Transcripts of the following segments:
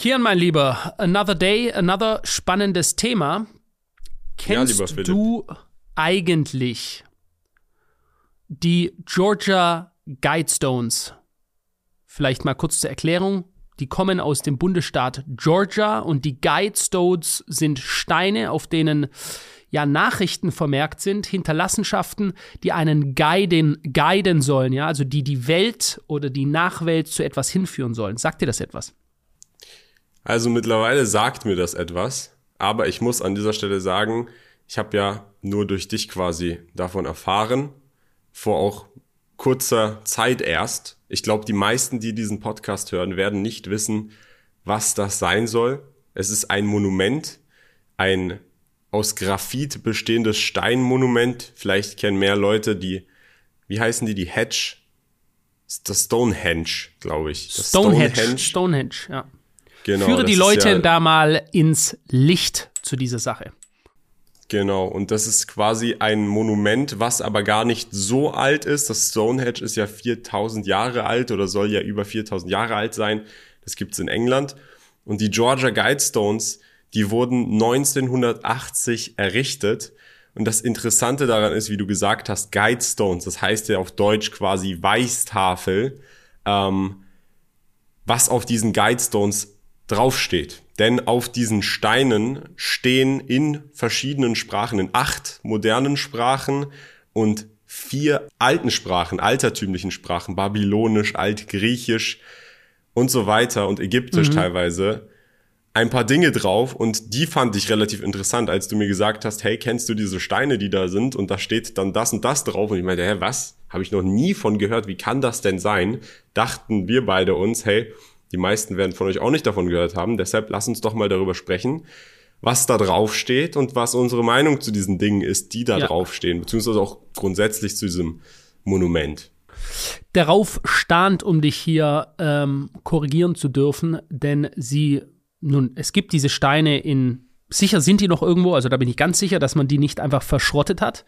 Kian, mein Lieber, another day, another spannendes Thema. Kennst Ja, du eigentlich die Georgia Guidestones? Vielleicht mal kurz zur Erklärung. Die kommen aus dem Bundesstaat Georgia und die Guidestones sind Steine, auf denen ja Nachrichten vermerkt sind, Hinterlassenschaften, die einen guiden, guiden sollen, ja, also die die Welt oder die Nachwelt zu etwas hinführen sollen. Sagt dir das etwas? Also mittlerweile sagt mir das etwas, aber ich muss an dieser Stelle sagen, ich habe ja nur durch dich quasi davon erfahren, vor auch kurzer Zeit erst. Ich glaube, die meisten, die diesen Podcast hören, werden nicht wissen, was das sein soll. Es ist ein Monument, ein aus Graphit bestehendes Steinmonument. Vielleicht kennen mehr Leute die, wie heißen die, die Hedge? Das Stonehenge, glaube ich. Das Stonehenge. Stonehenge, ja. Genau, Führe die Leute ja- da mal ins Licht zu dieser Sache. Genau, und das ist quasi ein Monument, was aber gar nicht so alt ist. Das Stonehenge ist ja 4000 Jahre alt oder soll ja über 4000 Jahre alt sein. Das gibt's in England. Und die Georgia Guidestones, die wurden 1980 errichtet. Und das Interessante daran ist, wie du gesagt hast, Guidestones, das heißt ja auf Deutsch quasi Weißtafel, ähm, was auf diesen Guidestones draufsteht. Denn auf diesen Steinen stehen in verschiedenen Sprachen, in acht modernen Sprachen und vier alten Sprachen, altertümlichen Sprachen, Babylonisch, Altgriechisch und so weiter und Ägyptisch teilweise, ein paar Dinge drauf und die fand ich relativ interessant, als du mir gesagt hast, hey, kennst du diese Steine, die da sind und da steht dann das und das drauf und ich meinte, hä, was? Habe ich noch nie von gehört, wie kann das denn sein? Dachten wir beide uns, hey, die meisten werden von euch auch nicht davon gehört haben, deshalb lass uns doch mal darüber sprechen, was da drauf steht und was unsere Meinung zu diesen Dingen ist, die da Ja. draufstehen, beziehungsweise auch grundsätzlich zu diesem Monument. Darauf stand, um dich hier ähm, korrigieren zu dürfen, denn sie, nun, es gibt diese Steine in, sicher sind die noch irgendwo, also da bin ich ganz sicher, dass man die nicht einfach verschrottet hat,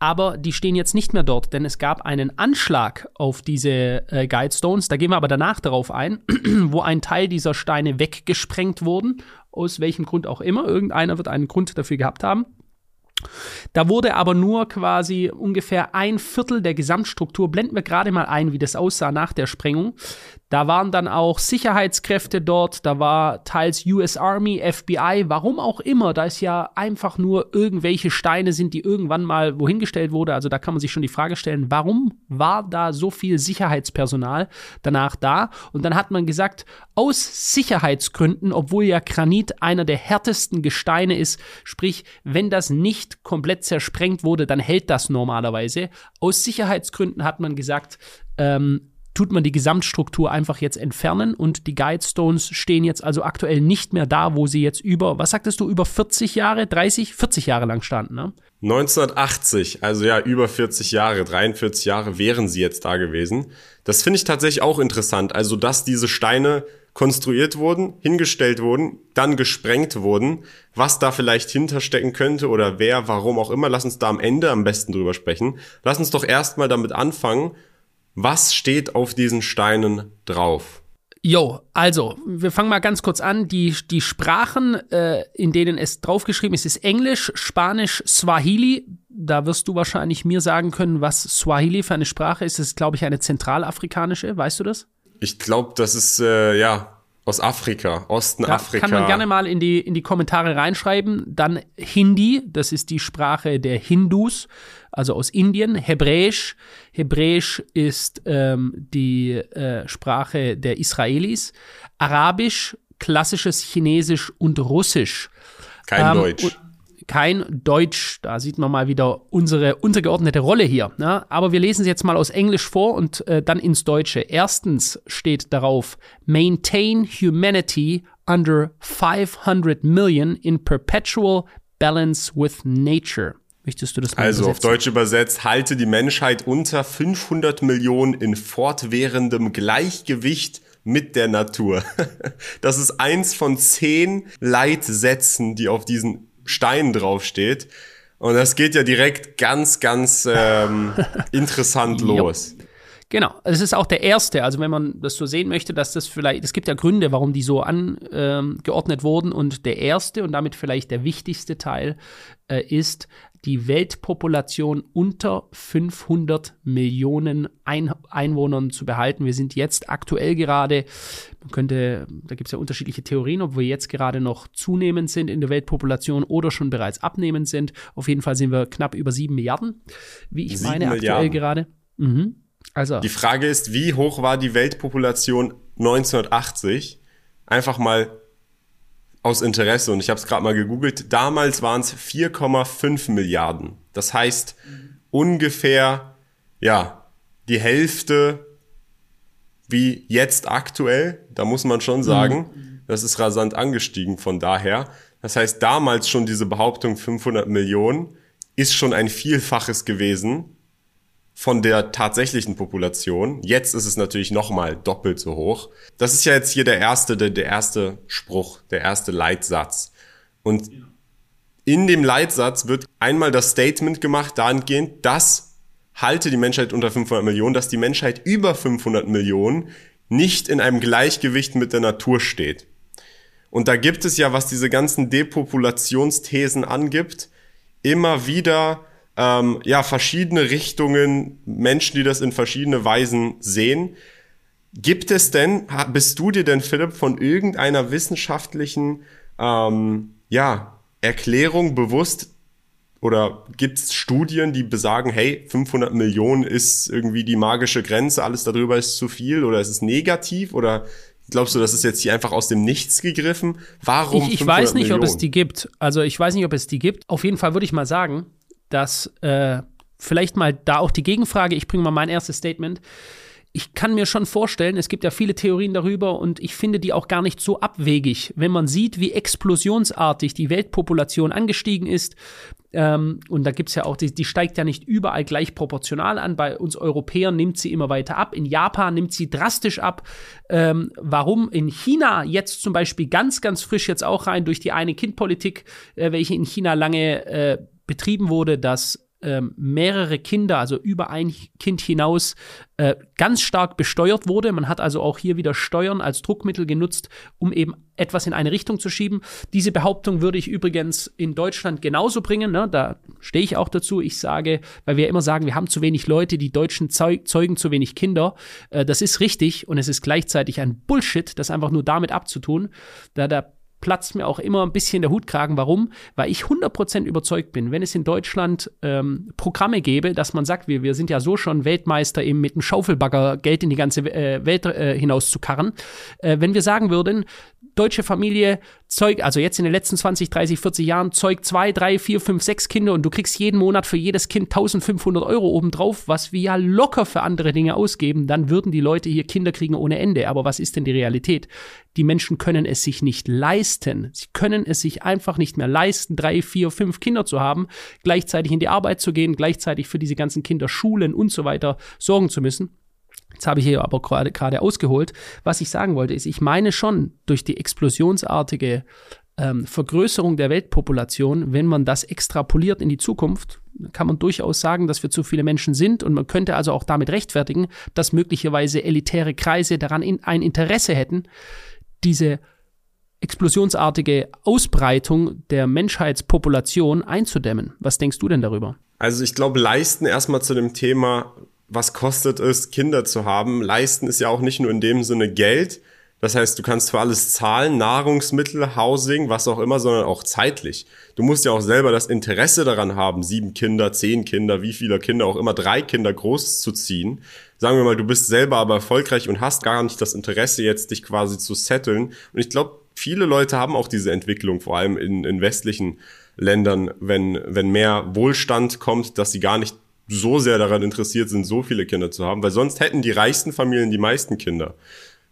aber die stehen jetzt nicht mehr dort, denn es gab einen Anschlag auf diese äh, Guidestones, da gehen wir aber danach darauf ein, wo ein Teil dieser Steine weggesprengt wurden, aus welchem Grund auch immer, irgendeiner wird einen Grund dafür gehabt haben. Da wurde aber nur quasi ungefähr ein Viertel der Gesamtstruktur, blenden wir gerade mal ein, wie das aussah nach der Sprengung. Da waren dann auch Sicherheitskräfte dort, da war teils US Army, FBI, warum auch immer, da ist ja einfach nur irgendwelche Steine sind, die irgendwann mal wohin gestellt wurde. Also da kann man sich schon die Frage stellen, warum war da so viel Sicherheitspersonal danach da? Und dann hat man gesagt, aus Sicherheitsgründen, obwohl ja Granit einer der härtesten Gesteine ist, sprich, wenn das nicht komplett zersprengt wurde, dann hält das normalerweise. Aus Sicherheitsgründen hat man gesagt, ähm, tut man die Gesamtstruktur einfach jetzt entfernen und die Guidestones stehen jetzt also aktuell nicht mehr da, wo sie jetzt über, was sagtest du, über 40 Jahre, 30, 40 Jahre lang standen, ne? 1980, also ja, über 40 Jahre, 43 Jahre wären sie jetzt da gewesen. Das finde ich tatsächlich auch interessant. Also, dass diese Steine konstruiert wurden, hingestellt wurden, dann gesprengt wurden, was da vielleicht hinterstecken könnte oder wer, warum auch immer. Lass uns da am Ende am besten drüber sprechen. Lass uns doch erstmal damit anfangen, was steht auf diesen Steinen drauf? Jo, also, wir fangen mal ganz kurz an. Die, die Sprachen, äh, in denen es draufgeschrieben ist, ist Englisch, Spanisch, Swahili. Da wirst du wahrscheinlich mir sagen können, was Swahili für eine Sprache ist. Das ist, glaube ich, eine zentralafrikanische. Weißt du das? Ich glaube, das ist äh, ja aus Afrika, Osten Da Afrika. kann man gerne mal in die, in die Kommentare reinschreiben. Dann Hindi, das ist die Sprache der Hindus, also aus Indien. Hebräisch, Hebräisch ist ähm, die äh, Sprache der Israelis. Arabisch, klassisches Chinesisch und Russisch. Kein Ähm, Deutsch. und Kein Deutsch, da sieht man mal wieder unsere untergeordnete Rolle hier. Ne? Aber wir lesen es jetzt mal aus Englisch vor und äh, dann ins Deutsche. Erstens steht darauf, maintain humanity under 500 million in perpetual balance with nature. Möchtest du das mal Also auf? Deutsch übersetzt, halte die Menschheit unter 500 Millionen in fortwährendem Gleichgewicht mit der Natur. Das ist eins von zehn Leitsätzen, die auf diesen Steinen draufsteht. Und das geht ja direkt ganz, ganz ähm, interessant los. Genau, es ist auch der erste, also wenn man das so sehen möchte, dass das vielleicht, es gibt ja Gründe, warum die so angeordnet ähm, wurden und der erste und damit vielleicht der wichtigste Teil äh, ist, die Weltpopulation unter 500 Millionen Ein Einwohnern zu behalten. Wir sind jetzt aktuell gerade, man könnte, da gibt es ja unterschiedliche Theorien, ob wir jetzt gerade noch zunehmend sind in der Weltpopulation oder schon bereits abnehmend sind. Auf jeden Fall sind wir knapp über 7 Milliarden, wie ich meine, Milliarden. aktuell gerade. Mhm. Also. Die Frage ist, wie hoch war die Weltpopulation 1980? Einfach mal aus Interesse und ich habe es gerade mal gegoogelt. Damals waren es 4,5 Milliarden. Das heißt mhm. ungefähr ja die Hälfte wie jetzt aktuell. Da muss man schon sagen, mhm. das ist rasant angestiegen. Von daher, das heißt damals schon diese Behauptung 500 Millionen ist schon ein Vielfaches gewesen von der tatsächlichen Population. Jetzt ist es natürlich nochmal doppelt so hoch. Das ist ja jetzt hier der erste, der, der erste Spruch, der erste Leitsatz. Und in dem Leitsatz wird einmal das Statement gemacht dahingehend, dass halte die Menschheit unter 500 Millionen, dass die Menschheit über 500 Millionen nicht in einem Gleichgewicht mit der Natur steht. Und da gibt es ja, was diese ganzen Depopulationsthesen angibt, immer wieder ähm, ja, verschiedene Richtungen, Menschen, die das in verschiedene Weisen sehen. Gibt es denn, bist du dir denn, Philipp, von irgendeiner wissenschaftlichen ähm, ja, Erklärung bewusst oder gibt es Studien, die besagen, hey, 500 Millionen ist irgendwie die magische Grenze, alles darüber ist zu viel oder ist es negativ oder glaubst du, das ist jetzt hier einfach aus dem Nichts gegriffen? Warum? Ich, ich weiß nicht, Millionen? ob es die gibt. Also ich weiß nicht, ob es die gibt. Auf jeden Fall würde ich mal sagen, dass äh, vielleicht mal da auch die Gegenfrage, ich bringe mal mein erstes Statement. Ich kann mir schon vorstellen, es gibt ja viele Theorien darüber und ich finde die auch gar nicht so abwegig, wenn man sieht, wie explosionsartig die Weltpopulation angestiegen ist. Ähm, und da gibt es ja auch, die, die steigt ja nicht überall gleich proportional an. Bei uns Europäern nimmt sie immer weiter ab. In Japan nimmt sie drastisch ab. Ähm, warum in China jetzt zum Beispiel ganz, ganz frisch jetzt auch rein durch die Eine-Kind-Politik, äh, welche in China lange äh, betrieben wurde, dass ähm, mehrere Kinder, also über ein Kind hinaus, äh, ganz stark besteuert wurde. Man hat also auch hier wieder Steuern als Druckmittel genutzt, um eben etwas in eine Richtung zu schieben. Diese Behauptung würde ich übrigens in Deutschland genauso bringen. Ne? Da stehe ich auch dazu. Ich sage, weil wir immer sagen, wir haben zu wenig Leute, die Deutschen zeug zeugen zu wenig Kinder. Äh, das ist richtig und es ist gleichzeitig ein Bullshit, das einfach nur damit abzutun, da der platzt mir auch immer ein bisschen der Hutkragen. Warum? Weil ich 100% überzeugt bin, wenn es in Deutschland ähm, Programme gäbe, dass man sagt, wir, wir sind ja so schon Weltmeister, eben mit einem Schaufelbagger Geld in die ganze äh, Welt äh, hinaus zu karren. Äh, wenn wir sagen würden, deutsche Familie zeugt, also jetzt in den letzten 20, 30, 40 Jahren, zeugt zwei, drei, vier, fünf, sechs Kinder und du kriegst jeden Monat für jedes Kind 1500 Euro obendrauf, was wir ja locker für andere Dinge ausgeben, dann würden die Leute hier Kinder kriegen ohne Ende. Aber was ist denn die Realität? Die Menschen können es sich nicht leisten. Sie können es sich einfach nicht mehr leisten, drei, vier, fünf Kinder zu haben, gleichzeitig in die Arbeit zu gehen, gleichzeitig für diese ganzen Kinder Schulen und so weiter sorgen zu müssen. Jetzt habe ich hier aber gerade, gerade ausgeholt. Was ich sagen wollte, ist, ich meine schon, durch die explosionsartige ähm, Vergrößerung der Weltpopulation, wenn man das extrapoliert in die Zukunft, kann man durchaus sagen, dass wir zu viele Menschen sind und man könnte also auch damit rechtfertigen, dass möglicherweise elitäre Kreise daran in, ein Interesse hätten, diese explosionsartige Ausbreitung der Menschheitspopulation einzudämmen. Was denkst du denn darüber? Also ich glaube, leisten erstmal zu dem Thema was kostet es, Kinder zu haben. Leisten ist ja auch nicht nur in dem Sinne Geld. Das heißt, du kannst für alles zahlen, Nahrungsmittel, Housing, was auch immer, sondern auch zeitlich. Du musst ja auch selber das Interesse daran haben, sieben Kinder, zehn Kinder, wie viele Kinder auch immer, drei Kinder groß zu ziehen. Sagen wir mal, du bist selber aber erfolgreich und hast gar nicht das Interesse, jetzt dich quasi zu setteln. Und ich glaube, viele Leute haben auch diese Entwicklung, vor allem in, in westlichen Ländern, wenn, wenn mehr Wohlstand kommt, dass sie gar nicht so sehr daran interessiert sind, so viele Kinder zu haben, weil sonst hätten die reichsten Familien die meisten Kinder.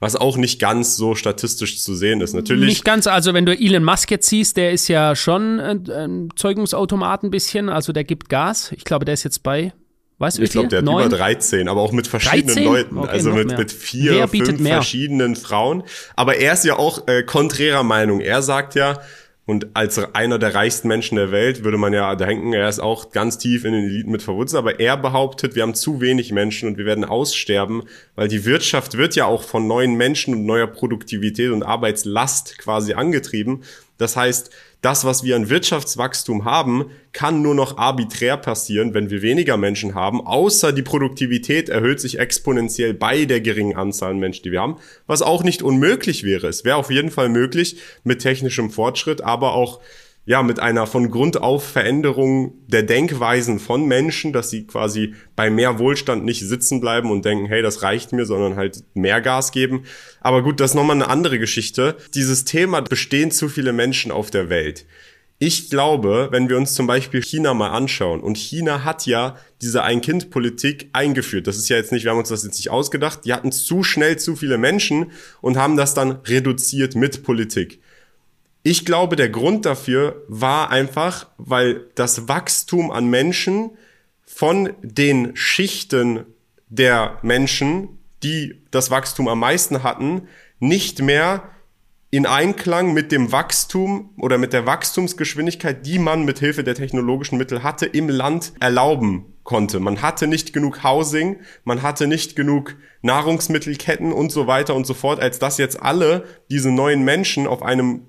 Was auch nicht ganz so statistisch zu sehen ist. Natürlich. Nicht ganz, also wenn du Elon Musk jetzt siehst, der ist ja schon ein, Zeugungsautomat ein bisschen, also der gibt Gas. Ich glaube, der ist jetzt bei Weißt du, ich glaube, der hat über 13, aber auch mit verschiedenen 13? Leuten, okay, also mit, mit vier, fünf mehr? verschiedenen Frauen. Aber er ist ja auch äh, konträrer Meinung. Er sagt ja, Und als einer der reichsten Menschen der Welt würde man ja denken, er ist auch ganz tief in den Eliten mit verwurzelt. Aber er behauptet, wir haben zu wenig Menschen und wir werden aussterben, weil die Wirtschaft wird ja auch von neuen Menschen und neuer Produktivität und Arbeitslast quasi angetrieben. Das heißt, das, was wir an Wirtschaftswachstum haben, kann nur noch arbiträr passieren, wenn wir weniger Menschen haben, außer die Produktivität erhöht sich exponentiell bei der geringen Anzahl an Menschen, die wir haben, was auch nicht unmöglich wäre. Es wäre auf jeden Fall möglich mit technischem Fortschritt, aber auch ja, mit einer von Grund auf Veränderung der Denkweisen von Menschen, dass sie quasi bei mehr Wohlstand nicht sitzen bleiben und denken, hey, das reicht mir, sondern halt mehr Gas geben. Aber gut, das ist nochmal eine andere Geschichte. Dieses Thema, bestehen zu viele Menschen auf der Welt. Ich glaube, wenn wir uns zum Beispiel China mal anschauen, und China hat ja diese Ein-Kind-Politik eingeführt. Das ist ja jetzt nicht, wir haben uns das jetzt nicht ausgedacht. Die hatten zu schnell zu viele Menschen und haben das dann reduziert mit Politik. Ich glaube, der Grund dafür war einfach, weil das Wachstum an Menschen von den Schichten der Menschen, die das Wachstum am meisten hatten, nicht mehr in Einklang mit dem Wachstum oder mit der Wachstumsgeschwindigkeit, die man mit Hilfe der technologischen Mittel hatte, im Land erlauben konnte. Man hatte nicht genug Housing, man hatte nicht genug Nahrungsmittelketten und so weiter und so fort, als dass jetzt alle diese neuen Menschen auf einem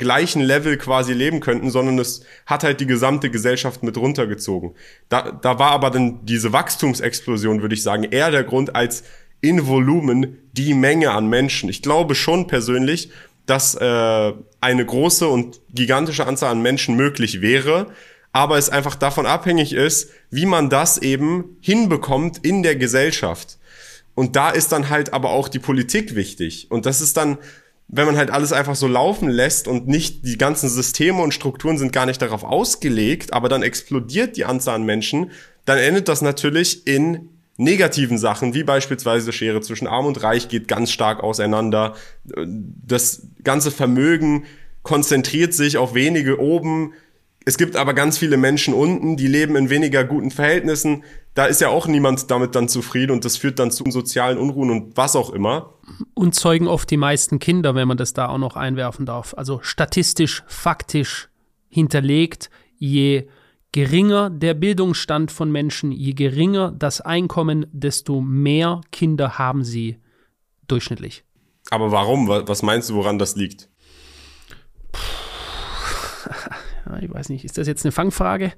gleichen Level quasi leben könnten, sondern es hat halt die gesamte Gesellschaft mit runtergezogen. Da, da war aber dann diese Wachstumsexplosion, würde ich sagen, eher der Grund als in Volumen die Menge an Menschen. Ich glaube schon persönlich, dass äh, eine große und gigantische Anzahl an Menschen möglich wäre, aber es einfach davon abhängig ist, wie man das eben hinbekommt in der Gesellschaft. Und da ist dann halt aber auch die Politik wichtig. Und das ist dann wenn man halt alles einfach so laufen lässt und nicht die ganzen Systeme und Strukturen sind gar nicht darauf ausgelegt, aber dann explodiert die Anzahl an Menschen, dann endet das natürlich in negativen Sachen, wie beispielsweise Schere zwischen Arm und Reich geht ganz stark auseinander. Das ganze Vermögen konzentriert sich auf wenige oben. Es gibt aber ganz viele Menschen unten, die leben in weniger guten Verhältnissen. Da ist ja auch niemand damit dann zufrieden und das führt dann zu sozialen Unruhen und was auch immer. Und zeugen oft die meisten Kinder, wenn man das da auch noch einwerfen darf. Also statistisch, faktisch hinterlegt, je geringer der Bildungsstand von Menschen, je geringer das Einkommen, desto mehr Kinder haben sie durchschnittlich. Aber warum? Was meinst du, woran das liegt? ich weiß nicht, ist das jetzt eine Fangfrage?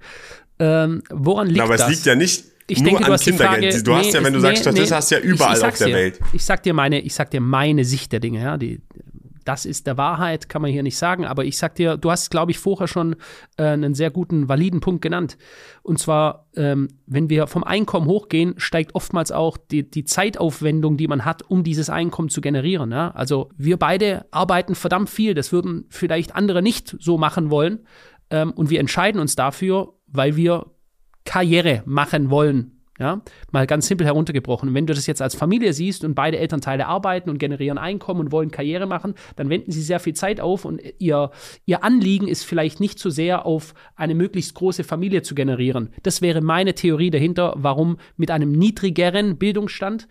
Ähm, woran liegt Na, aber das? Aber es liegt ja nicht ich nur denke, an du Kindergeld. Frage, du hast ja, wenn du nee, sagst Statist, nee, hast ja überall ich, ich auf der dir, Welt. Ich sag dir meine, ich sag dir meine Sicht der Dinge, ja, die, das ist der Wahrheit, kann man hier nicht sagen, aber ich sag dir, du hast, glaube ich, vorher schon äh, einen sehr guten, validen Punkt genannt. Und zwar, ähm, wenn wir vom Einkommen hochgehen, steigt oftmals auch die, die Zeitaufwendung, die man hat, um dieses Einkommen zu generieren. Ja? Also wir beide arbeiten verdammt viel, das würden vielleicht andere nicht so machen wollen. Ähm, und wir entscheiden uns dafür, weil wir Karriere machen wollen. Ja, mal ganz simpel heruntergebrochen. Wenn du das jetzt als Familie siehst und beide Elternteile arbeiten und generieren Einkommen und wollen Karriere machen, dann wenden sie sehr viel Zeit auf und ihr, ihr Anliegen ist vielleicht nicht so sehr auf eine möglichst große Familie zu generieren. Das wäre meine Theorie dahinter, warum mit einem niedrigeren Bildungsstand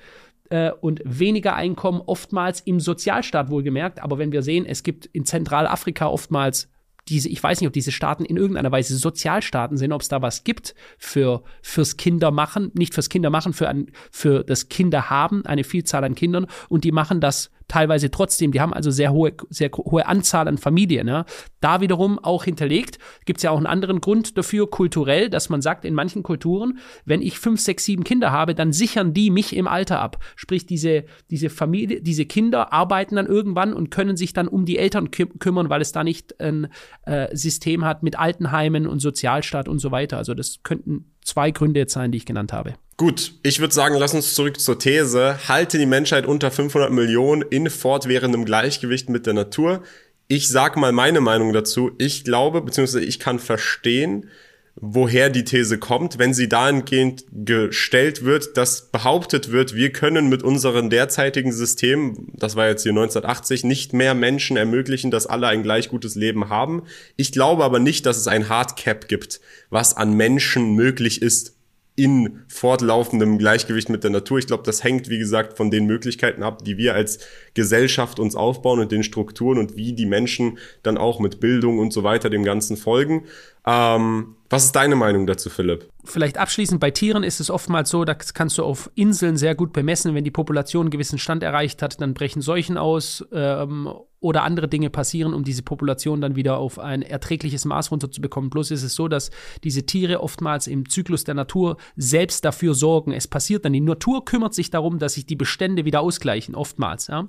äh, und weniger Einkommen oftmals im Sozialstaat wohlgemerkt. Aber wenn wir sehen, es gibt in Zentralafrika oftmals diese, ich weiß nicht, ob diese Staaten in irgendeiner Weise Sozialstaaten sind, ob es da was gibt für fürs Kindermachen, nicht fürs Kindermachen, für ein, für das Kinderhaben, eine Vielzahl an Kindern. Und die machen das teilweise trotzdem. Die haben also sehr hohe, sehr hohe Anzahl an Familien. Ja. Da wiederum auch hinterlegt, gibt es ja auch einen anderen Grund dafür, kulturell, dass man sagt, in manchen Kulturen, wenn ich fünf, sechs, sieben Kinder habe, dann sichern die mich im Alter ab. Sprich, diese, diese Familie, diese Kinder arbeiten dann irgendwann und können sich dann um die Eltern kü kümmern, weil es da nicht ein äh, System hat mit Altenheimen und Sozialstaat und so weiter. Also das könnten zwei Gründe jetzt sein, die ich genannt habe. Gut, ich würde sagen, lass uns zurück zur These. Halte die Menschheit unter 500 Millionen in fortwährendem Gleichgewicht mit der Natur. Ich sag mal meine Meinung dazu. Ich glaube, beziehungsweise ich kann verstehen, woher die These kommt, wenn sie dahingehend gestellt wird, dass behauptet wird, wir können mit unseren derzeitigen Systemen, das war jetzt hier 1980, nicht mehr Menschen ermöglichen, dass alle ein gleich gutes Leben haben. Ich glaube aber nicht, dass es ein Hardcap gibt, was an Menschen möglich ist in fortlaufendem Gleichgewicht mit der Natur. Ich glaube, das hängt, wie gesagt, von den Möglichkeiten ab, die wir als Gesellschaft uns aufbauen und den Strukturen und wie die Menschen dann auch mit Bildung und so weiter dem Ganzen folgen. Ähm, was ist deine Meinung dazu, Philipp? Vielleicht abschließend, bei Tieren ist es oftmals so, das kannst du auf Inseln sehr gut bemessen. Wenn die Population einen gewissen Stand erreicht hat, dann brechen Seuchen aus ähm, oder andere Dinge passieren, um diese Population dann wieder auf ein erträgliches Maß runterzubekommen. Bloß ist es so, dass diese Tiere oftmals im Zyklus der Natur selbst dafür sorgen. Es passiert dann, die Natur kümmert sich darum, dass sich die Bestände wieder ausgleichen, oftmals. Ja.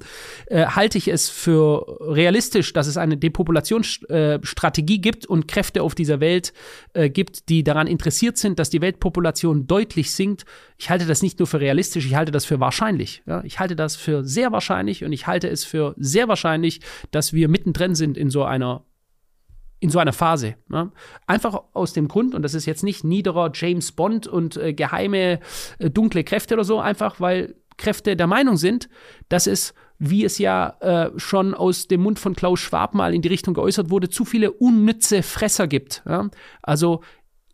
Äh, halte ich es für realistisch, dass es eine Depopulationsstrategie äh, gibt und Kräfte auf dieser Welt äh, gibt, die daran interessiert sind, dass die Weltpopulation deutlich sinkt. Ich halte das nicht nur für realistisch, ich halte das für wahrscheinlich. Ja. Ich halte das für sehr wahrscheinlich und ich halte es für sehr wahrscheinlich, dass wir mittendrin sind in so einer in so einer Phase. Ne? Einfach aus dem Grund, und das ist jetzt nicht niederer James Bond und äh, geheime äh, dunkle Kräfte oder so, einfach weil Kräfte der Meinung sind, dass es, wie es ja äh, schon aus dem Mund von Klaus Schwab mal in die Richtung geäußert wurde, zu viele unnütze Fresser gibt. Ja? Also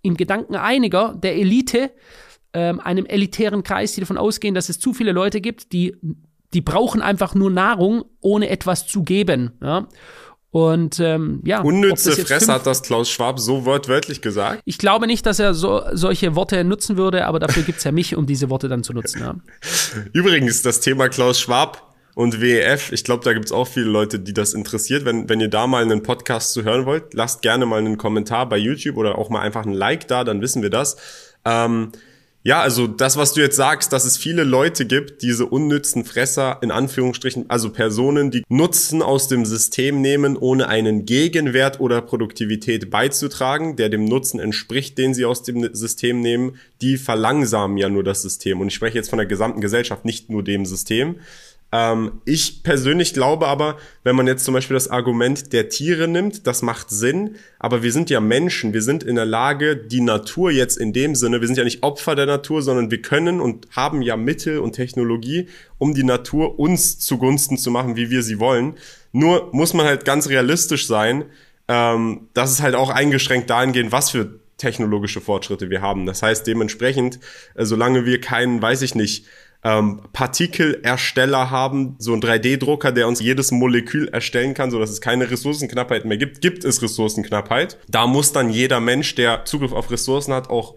im Gedanken einiger der Elite, ähm, einem elitären Kreis, die davon ausgehen, dass es zu viele Leute gibt, die die brauchen einfach nur Nahrung, ohne etwas zu geben. Ja? Und ähm, ja. Unnütze Fresse hat das Klaus Schwab so wortwörtlich gesagt. Ich glaube nicht, dass er so, solche Worte nutzen würde, aber dafür gibt's ja mich, um diese Worte dann zu nutzen. Ja. Übrigens, das Thema Klaus Schwab und WEF, ich glaube, da gibt's auch viele Leute, die das interessiert. Wenn, wenn ihr da mal einen Podcast zu hören wollt, lasst gerne mal einen Kommentar bei YouTube oder auch mal einfach ein Like da, dann wissen wir das. Ähm, ja, also das, was du jetzt sagst, dass es viele Leute gibt, diese unnützen Fresser, in Anführungsstrichen, also Personen, die Nutzen aus dem System nehmen, ohne einen Gegenwert oder Produktivität beizutragen, der dem Nutzen entspricht, den sie aus dem System nehmen, die verlangsamen ja nur das System. Und ich spreche jetzt von der gesamten Gesellschaft, nicht nur dem System. Ähm, ich persönlich glaube aber, wenn man jetzt zum Beispiel das Argument der Tiere nimmt, das macht Sinn, aber wir sind ja Menschen, wir sind in der Lage, die Natur jetzt in dem Sinne, wir sind ja nicht Opfer der Natur, sondern wir können und haben ja Mittel und Technologie, um die Natur uns zugunsten zu machen, wie wir sie wollen. Nur muss man halt ganz realistisch sein, ähm, dass es halt auch eingeschränkt dahingehend, was für technologische Fortschritte wir haben. Das heißt dementsprechend, äh, solange wir keinen, weiß ich nicht, ähm, Partikelersteller haben, so ein 3D-Drucker, der uns jedes Molekül erstellen kann, so es keine Ressourcenknappheit mehr gibt, gibt es Ressourcenknappheit. Da muss dann jeder Mensch, der Zugriff auf Ressourcen hat, auch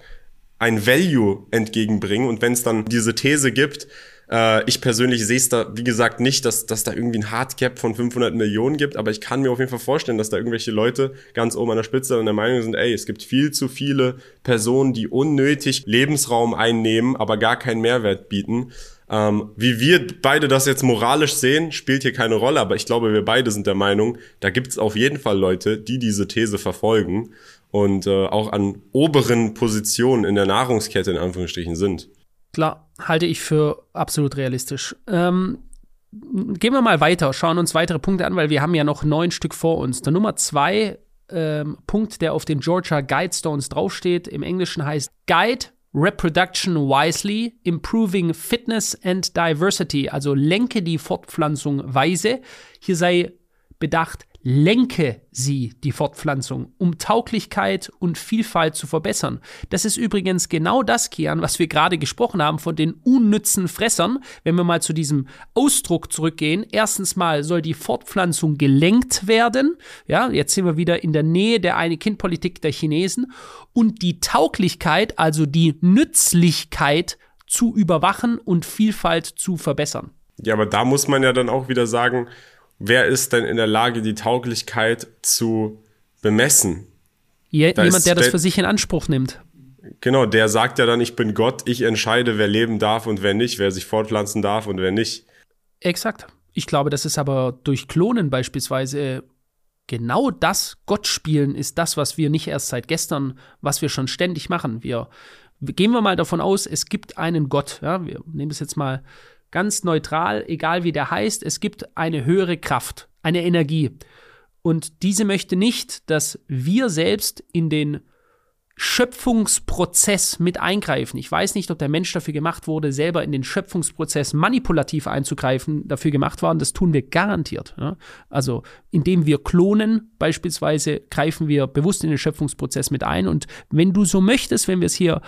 ein Value entgegenbringen. Und wenn es dann diese These gibt, äh, ich persönlich sehe es da, wie gesagt, nicht, dass, dass da irgendwie ein Hardcap von 500 Millionen gibt, aber ich kann mir auf jeden Fall vorstellen, dass da irgendwelche Leute ganz oben an der Spitze an der Meinung sind, ey, es gibt viel zu viele Personen, die unnötig Lebensraum einnehmen, aber gar keinen Mehrwert bieten. Ähm, wie wir beide das jetzt moralisch sehen, spielt hier keine Rolle, aber ich glaube, wir beide sind der Meinung, da gibt es auf jeden Fall Leute, die diese These verfolgen und äh, auch an oberen Positionen in der Nahrungskette in Anführungsstrichen sind. Klar, halte ich für absolut realistisch. Ähm, gehen wir mal weiter, schauen uns weitere Punkte an, weil wir haben ja noch neun Stück vor uns. Der Nummer zwei ähm, Punkt, der auf den Georgia Guidestones draufsteht, im Englischen heißt Guide Reproduction wisely, improving fitness and diversity, also lenke die Fortpflanzung weise. Hier sei bedacht, lenke sie, die Fortpflanzung, um Tauglichkeit und Vielfalt zu verbessern. Das ist übrigens genau das, Kian, was wir gerade gesprochen haben von den unnützen Fressern. Wenn wir mal zu diesem Ausdruck zurückgehen, erstens mal soll die Fortpflanzung gelenkt werden. Ja, jetzt sind wir wieder in der Nähe der Eine-Kind-Politik der Chinesen. Und die Tauglichkeit, also die Nützlichkeit zu überwachen und Vielfalt zu verbessern. Ja, aber da muss man ja dann auch wieder sagen, wer ist denn in der Lage, die Tauglichkeit zu bemessen? Je, da jemand, der das für sich in Anspruch nimmt. Genau, der sagt ja dann, ich bin Gott, ich entscheide, wer leben darf und wer nicht, wer sich fortpflanzen darf und wer nicht. Exakt. Ich glaube, das ist aber durch Klonen beispielsweise genau das Gott spielen ist das, was wir nicht erst seit gestern, was wir schon ständig machen. Wir gehen wir mal davon aus, es gibt einen Gott. Ja, wir nehmen das jetzt mal ganz neutral, egal wie der heißt, es gibt eine höhere Kraft, eine Energie. Und diese möchte nicht, dass wir selbst in den Schöpfungsprozess mit eingreifen. Ich weiß nicht, ob der Mensch dafür gemacht wurde, selber in den Schöpfungsprozess manipulativ einzugreifen, dafür gemacht war. Und das tun wir garantiert. Ja? Also indem wir klonen beispielsweise, greifen wir bewusst in den Schöpfungsprozess mit ein. Und wenn du so möchtest, wenn wir es hier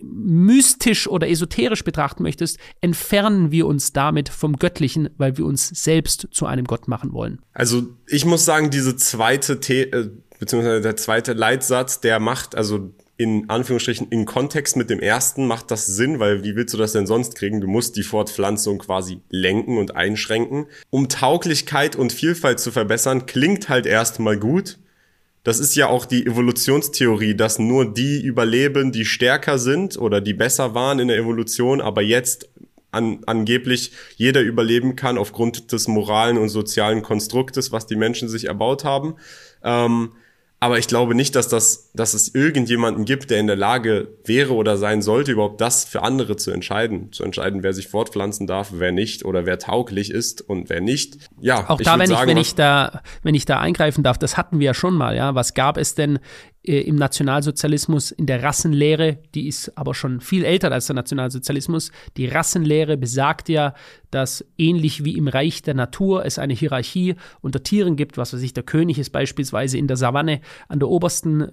mystisch oder esoterisch betrachten möchtest, entfernen wir uns damit vom Göttlichen, weil wir uns selbst zu einem Gott machen wollen. Also ich muss sagen, diese zweite The äh, beziehungsweise der zweite Leitsatz, der macht, also in Anführungsstrichen in Kontext mit dem ersten macht das Sinn, weil wie willst du das denn sonst kriegen? Du musst die Fortpflanzung quasi lenken und einschränken. Um Tauglichkeit und Vielfalt zu verbessern, klingt halt erstmal gut. Das ist ja auch die Evolutionstheorie, dass nur die überleben, die stärker sind oder die besser waren in der Evolution, aber jetzt an, angeblich jeder überleben kann aufgrund des moralen und sozialen Konstruktes, was die Menschen sich erbaut haben. Ähm, aber ich glaube nicht, dass, das, dass es irgendjemanden gibt, der in der Lage wäre oder sein sollte, überhaupt das für andere zu entscheiden. Zu entscheiden, wer sich fortpflanzen darf, wer nicht oder wer tauglich ist und wer nicht. Ja, auch da, wenn sagen, ich, wenn ich da, wenn ich da eingreifen darf, das hatten wir ja schon mal, ja. Was gab es denn äh, im Nationalsozialismus in der Rassenlehre, die ist aber schon viel älter als der Nationalsozialismus. Die Rassenlehre besagt ja, dass ähnlich wie im Reich der Natur es eine Hierarchie unter Tieren gibt, was weiß ich, der König ist beispielsweise in der Savanne an der obersten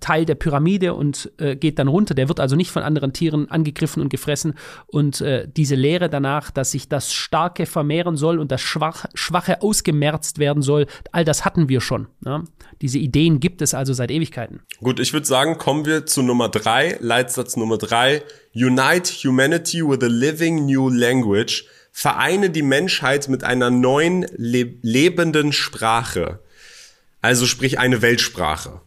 Teil der Pyramide und äh, geht dann runter. Der wird also nicht von anderen Tieren angegriffen und gefressen. Und äh, diese Lehre danach, dass sich das Starke vermehren soll und das Schwach, Schwache ausgemerzt werden soll, all das hatten wir schon. Ja? Diese Ideen gibt es also seit Ewigkeiten. Gut, ich würde sagen, kommen wir zu Nummer drei, Leitsatz Nummer drei. Unite humanity with a living new language. Vereine die Menschheit mit einer neuen, le lebenden Sprache. Also sprich eine Weltsprache.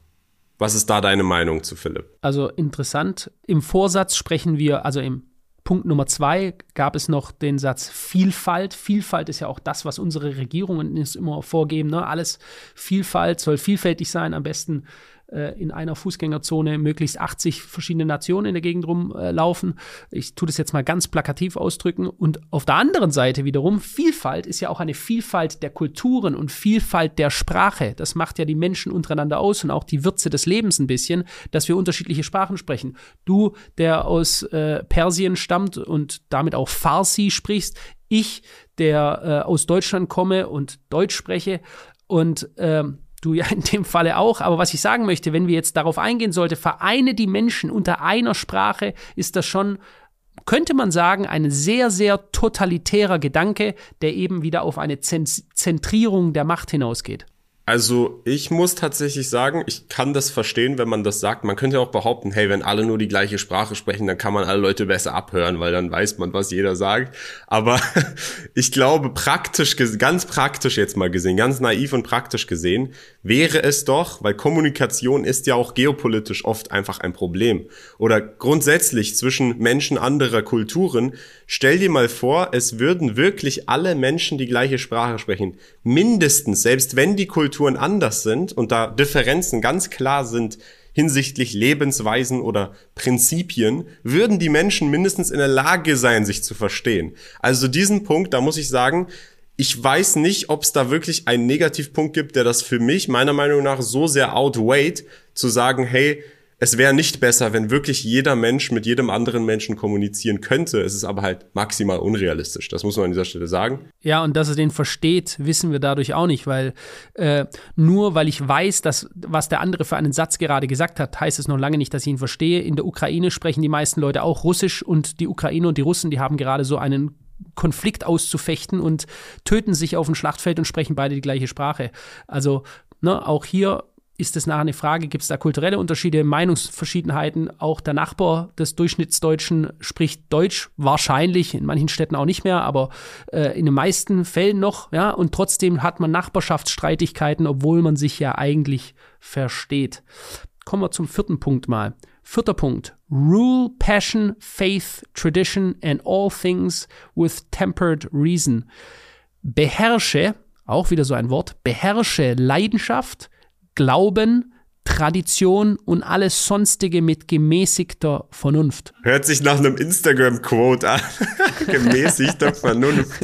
Was ist da deine Meinung zu Philipp? Also interessant. Im Vorsatz sprechen wir, also im Punkt Nummer zwei gab es noch den Satz Vielfalt. Vielfalt ist ja auch das, was unsere Regierungen immer vorgeben. Ne? Alles Vielfalt soll vielfältig sein, am besten äh, in einer Fußgängerzone möglichst 80 verschiedene Nationen in der Gegend rumlaufen. Ich tue das jetzt mal ganz plakativ ausdrücken. Und auf der anderen Seite wiederum, Vielfalt ist ja auch eine Vielfalt der Kulturen und Vielfalt der Sprache. Das macht ja die Menschen untereinander aus und auch die Würze des Lebens ein bisschen, dass wir unterschiedliche Sprachen sprechen. Du, der aus äh, Persien stammt und damit auch Farsi sprichst, ich, der äh, aus Deutschland komme und Deutsch spreche und ähm, du ja in dem Falle auch. Aber was ich sagen möchte, wenn wir jetzt darauf eingehen sollte, vereine die Menschen unter einer Sprache, ist das schon könnte man sagen, ein sehr, sehr totalitärer Gedanke, der eben wieder auf eine Zentrierung der Macht hinausgeht. Also ich muss tatsächlich sagen, ich kann das verstehen, wenn man das sagt. Man könnte auch behaupten, hey, wenn alle nur die gleiche Sprache sprechen, dann kann man alle Leute besser abhören, weil dann weiß man, was jeder sagt. Aber ich glaube, praktisch, ganz praktisch jetzt mal gesehen, ganz naiv und praktisch gesehen, wäre es doch, weil Kommunikation ist ja auch geopolitisch oft einfach ein Problem. Oder grundsätzlich zwischen Menschen anderer Kulturen. Stell dir mal vor, es würden wirklich alle Menschen die gleiche Sprache sprechen. Mindestens, selbst wenn die Kultur Kulturen anders sind und da Differenzen ganz klar sind hinsichtlich Lebensweisen oder Prinzipien, würden die Menschen mindestens in der Lage sein, sich zu verstehen. Also diesen Punkt, da muss ich sagen, ich weiß nicht, ob es da wirklich einen Negativpunkt gibt, der das für mich meiner Meinung nach so sehr outweight, zu sagen, hey, es wäre nicht besser, wenn wirklich jeder Mensch mit jedem anderen Menschen kommunizieren könnte. Es ist aber halt maximal unrealistisch. Das muss man an dieser Stelle sagen. Ja, und dass er den versteht, wissen wir dadurch auch nicht, weil äh, nur weil ich weiß, dass was der andere für einen Satz gerade gesagt hat, heißt es noch lange nicht, dass ich ihn verstehe. In der Ukraine sprechen die meisten Leute auch Russisch und die Ukraine und die Russen, die haben gerade so einen Konflikt auszufechten und töten sich auf dem Schlachtfeld und sprechen beide die gleiche Sprache. Also ne, auch hier ist es nachher eine Frage, gibt es da kulturelle Unterschiede, Meinungsverschiedenheiten? Auch der Nachbar des Durchschnittsdeutschen spricht Deutsch, wahrscheinlich, in manchen Städten auch nicht mehr, aber äh, in den meisten Fällen noch, ja, und trotzdem hat man Nachbarschaftsstreitigkeiten, obwohl man sich ja eigentlich versteht. Kommen wir zum vierten Punkt mal. Vierter Punkt. Rule passion, faith, tradition and all things with tempered reason. Beherrsche, auch wieder so ein Wort, beherrsche Leidenschaft, Glauben, Tradition und alles sonstige mit gemäßigter Vernunft. Hört sich nach einem Instagram-Quote an. gemäßigter Vernunft.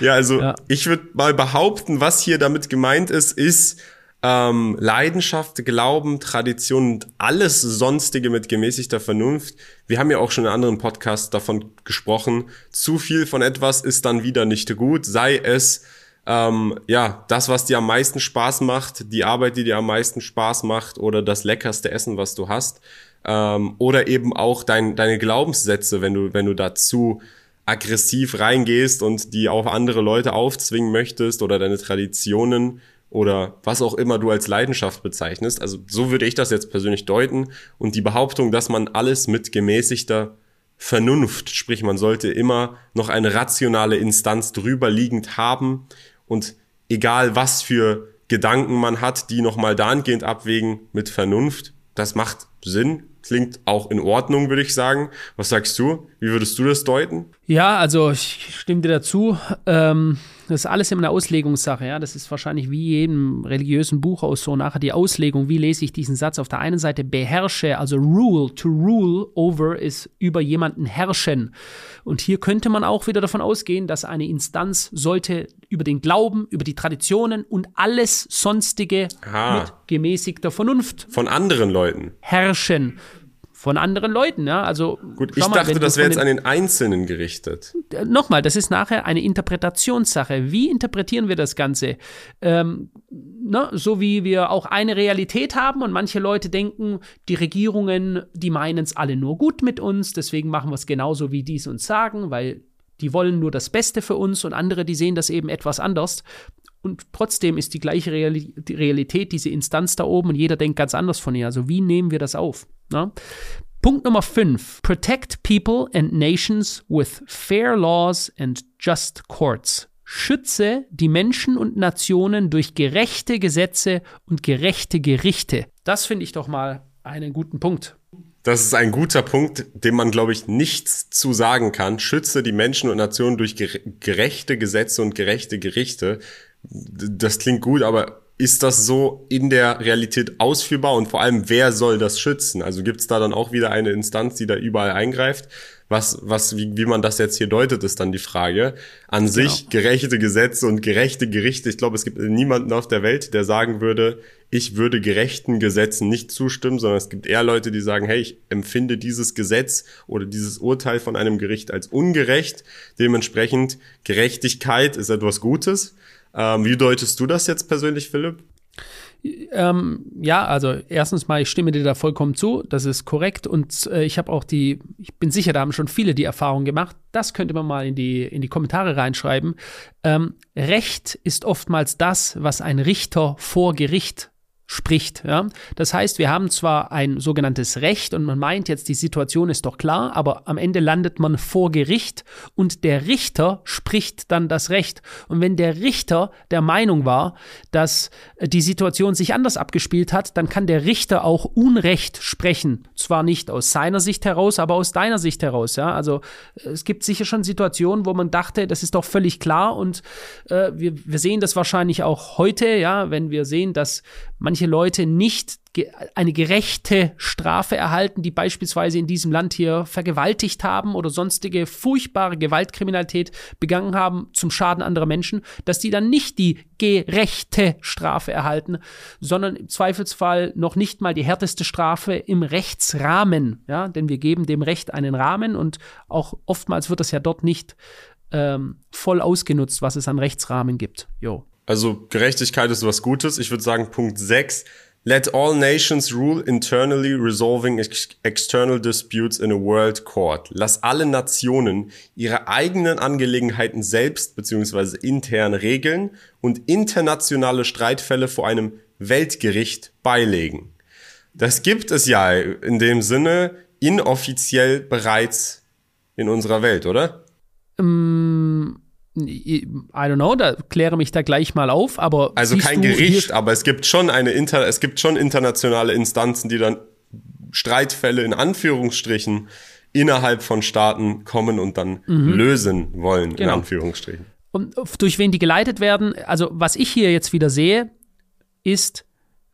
Ja, also ja. ich würde mal behaupten, was hier damit gemeint ist, ist ähm, Leidenschaft, Glauben, Tradition und alles sonstige mit gemäßigter Vernunft. Wir haben ja auch schon in anderen Podcasts davon gesprochen. Zu viel von etwas ist dann wieder nicht gut, sei es ähm, ja, das, was dir am meisten Spaß macht, die Arbeit, die dir am meisten Spaß macht oder das leckerste Essen, was du hast. Ähm, oder eben auch dein, deine Glaubenssätze, wenn du, wenn du dazu aggressiv reingehst und die auf andere Leute aufzwingen möchtest oder deine Traditionen oder was auch immer du als Leidenschaft bezeichnest. Also so würde ich das jetzt persönlich deuten. Und die Behauptung, dass man alles mit gemäßigter Vernunft, sprich man sollte immer noch eine rationale Instanz drüber liegend haben und egal was für Gedanken man hat, die nochmal dahingehend abwägen mit Vernunft, das macht Sinn, klingt auch in Ordnung, würde ich sagen. Was sagst du? Wie würdest du das deuten? Ja, also ich stimme dir dazu. Ähm, das ist alles immer eine Auslegungssache. Ja? Das ist wahrscheinlich wie jedem religiösen Buch aus so nachher die Auslegung. Wie lese ich diesen Satz? Auf der einen Seite beherrsche, also rule, to rule over ist über jemanden herrschen. Und hier könnte man auch wieder davon ausgehen, dass eine Instanz sollte über den Glauben, über die Traditionen und alles sonstige Aha. mit gemäßigter Vernunft von anderen Leuten herrschen von anderen Leuten. Ja? Also, Gut, ich mal, dachte, das wäre jetzt an den Einzelnen gerichtet. Äh, nochmal, das ist nachher eine Interpretationssache. Wie interpretieren wir das Ganze? Ähm, ne? So wie wir auch eine Realität haben und manche Leute denken, die Regierungen, die meinen es alle nur gut mit uns, deswegen machen wir es genauso, wie die es uns sagen, weil die wollen nur das Beste für uns und andere, die sehen das eben etwas anders. Und trotzdem ist die gleiche Realität, diese Instanz da oben und jeder denkt ganz anders von ihr. Also wie nehmen wir das auf? Ne? Punkt Nummer 5. Protect people and nations with fair laws and just courts. Schütze die Menschen und Nationen durch gerechte Gesetze und gerechte Gerichte. Das finde ich doch mal einen guten Punkt. Das ist ein guter Punkt, dem man, glaube ich, nichts zu sagen kann. Schütze die Menschen und Nationen durch gerechte Gesetze und gerechte Gerichte. Das klingt gut, aber ist das so in der Realität ausführbar und vor allem, wer soll das schützen? Also gibt es da dann auch wieder eine Instanz, die da überall eingreift? Was, was, wie, wie man das jetzt hier deutet, ist dann die Frage. An sich genau. gerechte Gesetze und gerechte Gerichte. Ich glaube, es gibt niemanden auf der Welt, der sagen würde, ich würde gerechten Gesetzen nicht zustimmen, sondern es gibt eher Leute, die sagen, hey, ich empfinde dieses Gesetz oder dieses Urteil von einem Gericht als ungerecht. Dementsprechend Gerechtigkeit ist etwas Gutes. Ähm, wie deutest du das jetzt persönlich, Philipp? Ähm, ja, also erstens mal, ich stimme dir da vollkommen zu, das ist korrekt und äh, ich habe auch die, ich bin sicher, da haben schon viele die Erfahrung gemacht. Das könnte man mal in die, in die Kommentare reinschreiben. Ähm, Recht ist oftmals das, was ein Richter vor Gericht spricht. Ja? Das heißt, wir haben zwar ein sogenanntes Recht und man meint jetzt, die Situation ist doch klar, aber am Ende landet man vor Gericht und der Richter spricht dann das Recht. Und wenn der Richter der Meinung war, dass die Situation sich anders abgespielt hat, dann kann der Richter auch Unrecht sprechen. Zwar nicht aus seiner Sicht heraus, aber aus deiner Sicht heraus. Ja? Also es gibt sicher schon Situationen, wo man dachte, das ist doch völlig klar und äh, wir, wir sehen das wahrscheinlich auch heute, ja, wenn wir sehen, dass manche Leute nicht eine gerechte Strafe erhalten, die beispielsweise in diesem Land hier vergewaltigt haben oder sonstige furchtbare Gewaltkriminalität begangen haben zum Schaden anderer Menschen, dass die dann nicht die gerechte Strafe erhalten, sondern im Zweifelsfall noch nicht mal die härteste Strafe im Rechtsrahmen, ja, denn wir geben dem Recht einen Rahmen und auch oftmals wird das ja dort nicht ähm, voll ausgenutzt, was es an Rechtsrahmen gibt. Jo. Also Gerechtigkeit ist was Gutes. Ich würde sagen Punkt 6. Let all nations rule internally, resolving ex external disputes in a world court. Lass alle Nationen ihre eigenen Angelegenheiten selbst bzw. intern regeln und internationale Streitfälle vor einem Weltgericht beilegen. Das gibt es ja in dem Sinne inoffiziell bereits in unserer Welt, oder? Um I don't know, da kläre mich da gleich mal auf, aber. Also kein Gericht, aber es gibt schon eine Inter, es gibt schon internationale Instanzen, die dann Streitfälle in Anführungsstrichen innerhalb von Staaten kommen und dann mhm. lösen wollen, genau. in Anführungsstrichen. Und durch wen die geleitet werden, also was ich hier jetzt wieder sehe, ist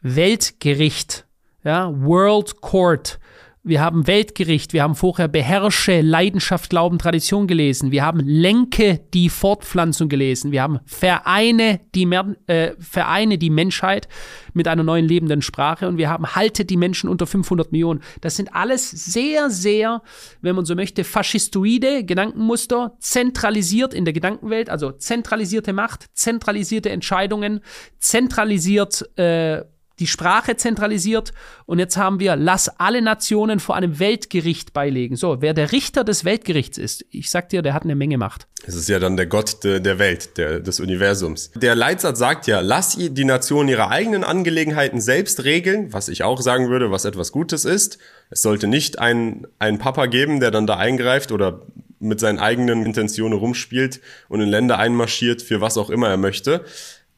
Weltgericht, ja, World Court. Wir haben Weltgericht, wir haben vorher Beherrsche, Leidenschaft, Glauben, Tradition gelesen, wir haben Lenke die Fortpflanzung gelesen, wir haben Vereine die, Mer äh, Vereine die Menschheit mit einer neuen lebenden Sprache. Und wir haben Haltet die Menschen unter 500 Millionen. Das sind alles sehr, sehr, wenn man so möchte, faschistoide Gedankenmuster, zentralisiert in der Gedankenwelt, also zentralisierte Macht, zentralisierte Entscheidungen, zentralisiert äh, die Sprache zentralisiert und jetzt haben wir, lass alle Nationen vor einem Weltgericht beilegen. So, wer der Richter des Weltgerichts ist, ich sag dir, der hat eine Menge Macht. Es ist ja dann der Gott de, der Welt, der, des Universums. Der Leitsatz sagt ja, lass die Nationen ihre eigenen Angelegenheiten selbst regeln, was ich auch sagen würde, was etwas Gutes ist. Es sollte nicht einen, einen Papa geben, der dann da eingreift oder mit seinen eigenen Intentionen rumspielt und in Länder einmarschiert, für was auch immer er möchte.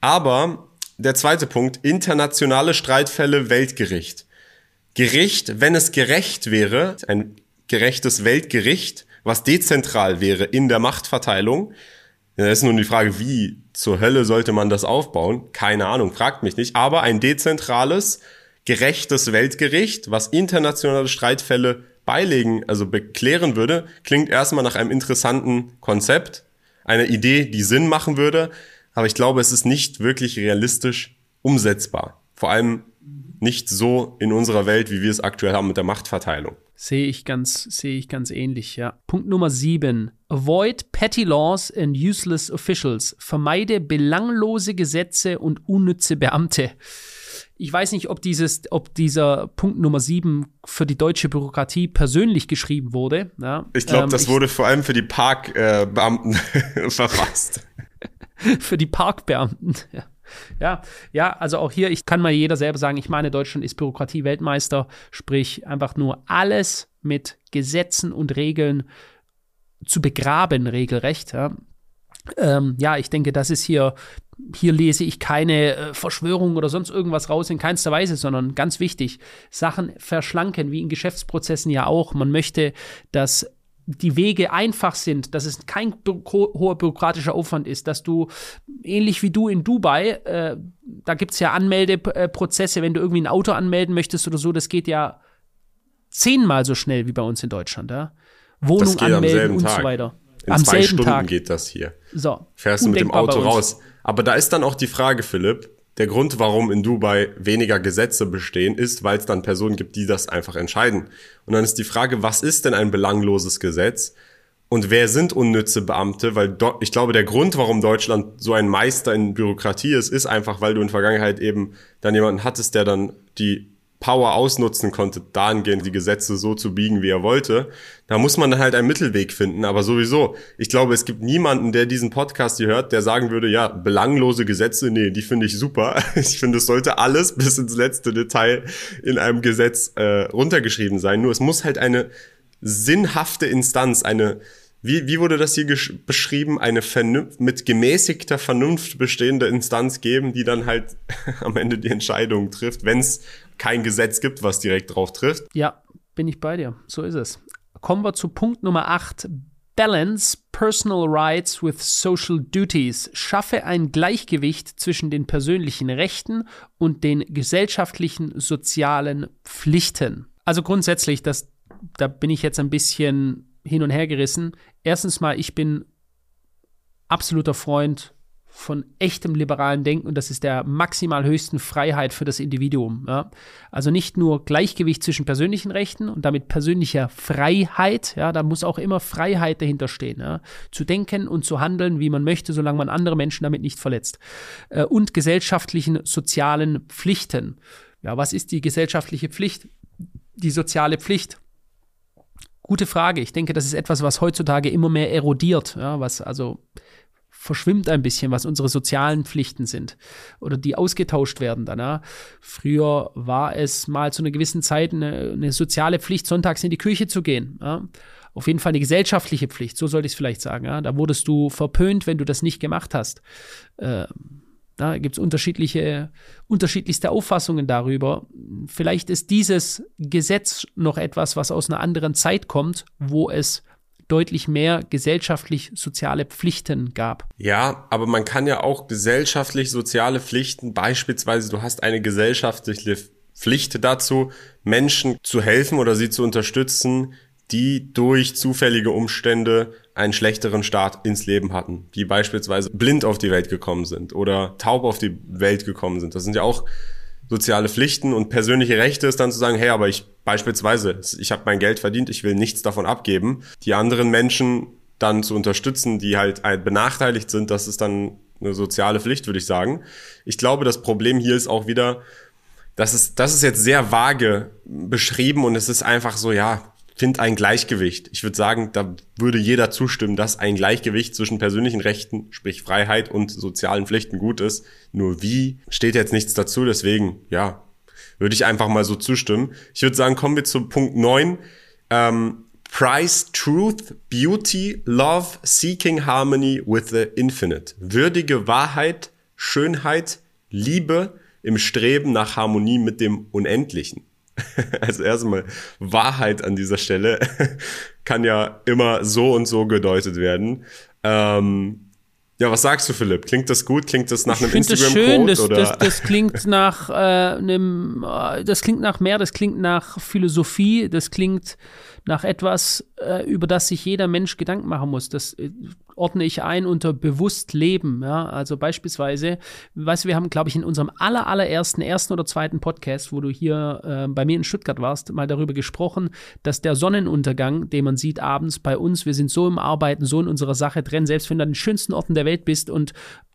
Aber der zweite Punkt, internationale Streitfälle Weltgericht. Gericht, wenn es gerecht wäre, ein gerechtes Weltgericht, was dezentral wäre in der Machtverteilung. Da ist nun die Frage, wie zur Hölle sollte man das aufbauen? Keine Ahnung, fragt mich nicht. Aber ein dezentrales, gerechtes Weltgericht, was internationale Streitfälle beilegen, also beklären würde, klingt erstmal nach einem interessanten Konzept, einer Idee, die Sinn machen würde aber ich glaube, es ist nicht wirklich realistisch umsetzbar. Vor allem nicht so in unserer Welt, wie wir es aktuell haben mit der Machtverteilung. Sehe ich ganz, sehe ich ganz ähnlich, ja. Punkt Nummer sieben. Avoid petty laws and useless officials. Vermeide belanglose Gesetze und unnütze Beamte. Ich weiß nicht, ob dieses, ob dieser Punkt Nummer sieben für die deutsche Bürokratie persönlich geschrieben wurde. Ja. Ich glaube, ähm, das ich, wurde vor allem für die Parkbeamten äh, verfasst. für die Parkbeamten. Ja. Ja, ja, also auch hier, ich kann mal jeder selber sagen, ich meine, Deutschland ist Bürokratie-Weltmeister, sprich einfach nur alles mit Gesetzen und Regeln zu begraben, regelrecht. Ja, ähm, ja ich denke, das ist hier, hier lese ich keine äh, Verschwörung oder sonst irgendwas raus, in keinster Weise, sondern ganz wichtig, Sachen verschlanken, wie in Geschäftsprozessen ja auch. Man möchte, dass die Wege einfach sind, dass es kein hoher bürokratischer Aufwand ist, dass du, ähnlich wie du in Dubai, äh, da gibt es ja Anmeldeprozesse, wenn du irgendwie ein Auto anmelden möchtest oder so, das geht ja zehnmal so schnell wie bei uns in Deutschland. Ja? Wohnung anmelden und Tag. so weiter. In am zwei Stunden Tag. geht das hier. So. Fährst du mit dem Auto raus. Aber da ist dann auch die Frage, Philipp, der Grund, warum in Dubai weniger Gesetze bestehen, ist, weil es dann Personen gibt, die das einfach entscheiden. Und dann ist die Frage, was ist denn ein belangloses Gesetz? Und wer sind unnütze Beamte? Weil ich glaube, der Grund, warum Deutschland so ein Meister in Bürokratie ist, ist einfach, weil du in Vergangenheit eben dann jemanden hattest, der dann die Power ausnutzen konnte, dahingehend die Gesetze so zu biegen, wie er wollte. Da muss man dann halt einen Mittelweg finden. Aber sowieso, ich glaube, es gibt niemanden, der diesen Podcast hier hört, der sagen würde, ja, belanglose Gesetze, nee, die finde ich super. Ich finde, es sollte alles bis ins letzte Detail in einem Gesetz äh, runtergeschrieben sein. Nur es muss halt eine sinnhafte Instanz, eine wie, wie wurde das hier beschrieben? Eine Vernunft, mit gemäßigter Vernunft bestehende Instanz geben, die dann halt am Ende die Entscheidung trifft, wenn es kein Gesetz gibt, was direkt drauf trifft. Ja, bin ich bei dir. So ist es. Kommen wir zu Punkt Nummer 8. Balance Personal Rights with Social Duties. Schaffe ein Gleichgewicht zwischen den persönlichen Rechten und den gesellschaftlichen sozialen Pflichten. Also grundsätzlich, das, da bin ich jetzt ein bisschen hin und her gerissen. Erstens mal, ich bin absoluter Freund von echtem liberalen Denken und das ist der maximal höchsten Freiheit für das Individuum. Ja? Also nicht nur Gleichgewicht zwischen persönlichen Rechten und damit persönlicher Freiheit, ja, da muss auch immer Freiheit dahinter stehen, ja? zu denken und zu handeln, wie man möchte, solange man andere Menschen damit nicht verletzt. Äh, und gesellschaftlichen sozialen Pflichten. Ja, was ist die gesellschaftliche Pflicht? Die soziale Pflicht. Gute Frage. Ich denke, das ist etwas, was heutzutage immer mehr erodiert, ja, was also verschwimmt ein bisschen, was unsere sozialen Pflichten sind oder die ausgetauscht werden danach. Früher war es mal zu einer gewissen Zeit eine, eine soziale Pflicht, sonntags in die Kirche zu gehen. Ja. Auf jeden Fall eine gesellschaftliche Pflicht, so sollte ich es vielleicht sagen. Ja. Da wurdest du verpönt, wenn du das nicht gemacht hast. Ähm, da gibt es unterschiedliche, unterschiedlichste Auffassungen darüber. Vielleicht ist dieses Gesetz noch etwas, was aus einer anderen Zeit kommt, wo es deutlich mehr gesellschaftlich-soziale Pflichten gab. Ja, aber man kann ja auch gesellschaftlich-soziale Pflichten, beispielsweise du hast eine gesellschaftliche Pflicht dazu, Menschen zu helfen oder sie zu unterstützen, die durch zufällige Umstände einen schlechteren Start ins Leben hatten, die beispielsweise blind auf die Welt gekommen sind oder taub auf die Welt gekommen sind. Das sind ja auch soziale Pflichten und persönliche Rechte ist dann zu sagen, hey, aber ich beispielsweise, ich habe mein Geld verdient, ich will nichts davon abgeben. Die anderen Menschen dann zu unterstützen, die halt benachteiligt sind, das ist dann eine soziale Pflicht, würde ich sagen. Ich glaube, das Problem hier ist auch wieder, das ist, das ist jetzt sehr vage beschrieben und es ist einfach so, ja, find ein Gleichgewicht. Ich würde sagen, da würde jeder zustimmen, dass ein Gleichgewicht zwischen persönlichen Rechten, sprich Freiheit und sozialen Pflichten gut ist. Nur wie steht jetzt nichts dazu, deswegen, ja, würde ich einfach mal so zustimmen. Ich würde sagen, kommen wir zu Punkt 9. Ähm, Price Truth, Beauty, Love, Seeking Harmony with the Infinite. Würdige Wahrheit, Schönheit, Liebe im Streben nach Harmonie mit dem Unendlichen. Also erstmal Wahrheit an dieser Stelle kann ja immer so und so gedeutet werden. Ähm, ja, was sagst du, Philipp? Klingt das gut? Klingt das nach einem Instagram-Code? Das, das, das, klingt nach äh, einem, äh, das klingt nach mehr, das klingt nach Philosophie, das klingt nach etwas, äh, über das sich jeder Mensch Gedanken machen muss. Das äh, ordne ich ein unter bewusst leben. Ja? Also beispielsweise, weißt du, wir haben, glaube ich, in unserem aller, allerersten, ersten oder zweiten Podcast, wo du hier äh, bei mir in Stuttgart warst, mal darüber gesprochen, dass der Sonnenuntergang, den man sieht abends bei uns, wir sind so im Arbeiten, so in unserer Sache drin, selbst wenn du an den schönsten Orten der Welt bist und